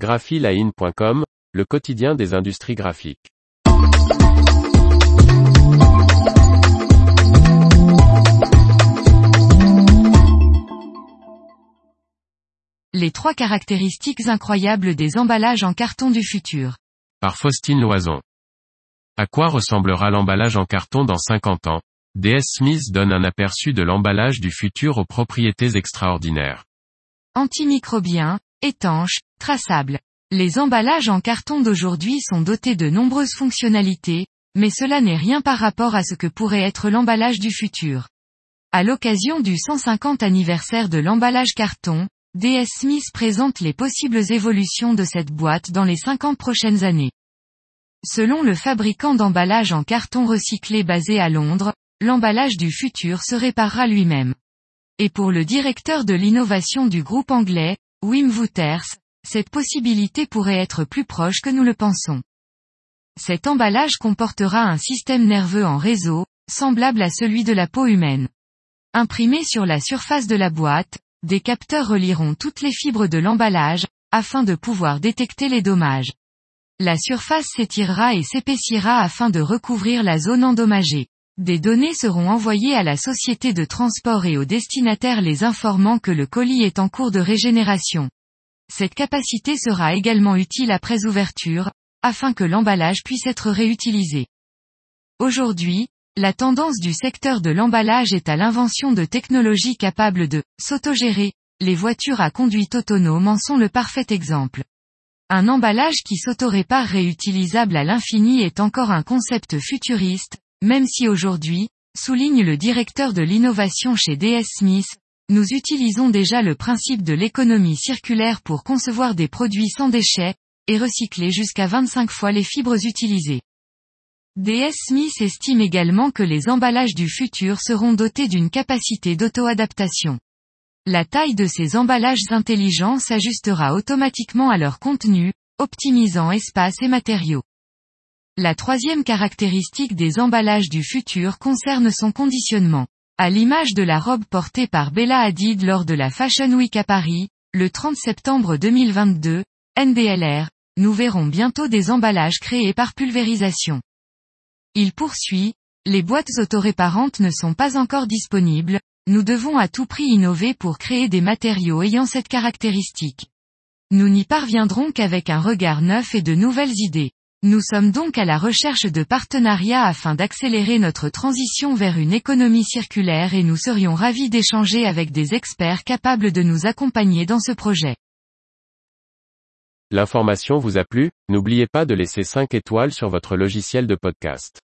graphiline.com, le quotidien des industries graphiques. Les trois caractéristiques incroyables des emballages en carton du futur. Par Faustine Loison. À quoi ressemblera l'emballage en carton dans 50 ans? DS Smith donne un aperçu de l'emballage du futur aux propriétés extraordinaires. Antimicrobien, étanche, traçable. Les emballages en carton d'aujourd'hui sont dotés de nombreuses fonctionnalités, mais cela n'est rien par rapport à ce que pourrait être l'emballage du futur. À l'occasion du 150 anniversaire de l'emballage carton, DS Smith présente les possibles évolutions de cette boîte dans les 50 prochaines années. Selon le fabricant d'emballage en carton recyclé basé à Londres, l'emballage du futur se réparera lui-même. Et pour le directeur de l'innovation du groupe anglais, Wim Wouters, cette possibilité pourrait être plus proche que nous le pensons. Cet emballage comportera un système nerveux en réseau, semblable à celui de la peau humaine. Imprimé sur la surface de la boîte, des capteurs relieront toutes les fibres de l'emballage, afin de pouvoir détecter les dommages. La surface s'étirera et s'épaissira afin de recouvrir la zone endommagée. Des données seront envoyées à la société de transport et au destinataire les informant que le colis est en cours de régénération. Cette capacité sera également utile après ouverture, afin que l'emballage puisse être réutilisé. Aujourd'hui, la tendance du secteur de l'emballage est à l'invention de technologies capables de s'autogérer. Les voitures à conduite autonome en sont le parfait exemple. Un emballage qui s'autorépare réutilisable à l'infini est encore un concept futuriste, même si aujourd'hui, souligne le directeur de l'innovation chez DS Smith, nous utilisons déjà le principe de l'économie circulaire pour concevoir des produits sans déchets, et recycler jusqu'à 25 fois les fibres utilisées. DS Smith estime également que les emballages du futur seront dotés d'une capacité d'auto-adaptation. La taille de ces emballages intelligents s'ajustera automatiquement à leur contenu, optimisant espace et matériaux. La troisième caractéristique des emballages du futur concerne son conditionnement. À l'image de la robe portée par Bella Hadid lors de la Fashion Week à Paris, le 30 septembre 2022, NBLR, nous verrons bientôt des emballages créés par pulvérisation. Il poursuit, les boîtes autoréparantes ne sont pas encore disponibles, nous devons à tout prix innover pour créer des matériaux ayant cette caractéristique. Nous n'y parviendrons qu'avec un regard neuf et de nouvelles idées. Nous sommes donc à la recherche de partenariats afin d'accélérer notre transition vers une économie circulaire et nous serions ravis d'échanger avec des experts capables de nous accompagner dans ce projet. L'information vous a plu, n'oubliez pas de laisser 5 étoiles sur votre logiciel de podcast.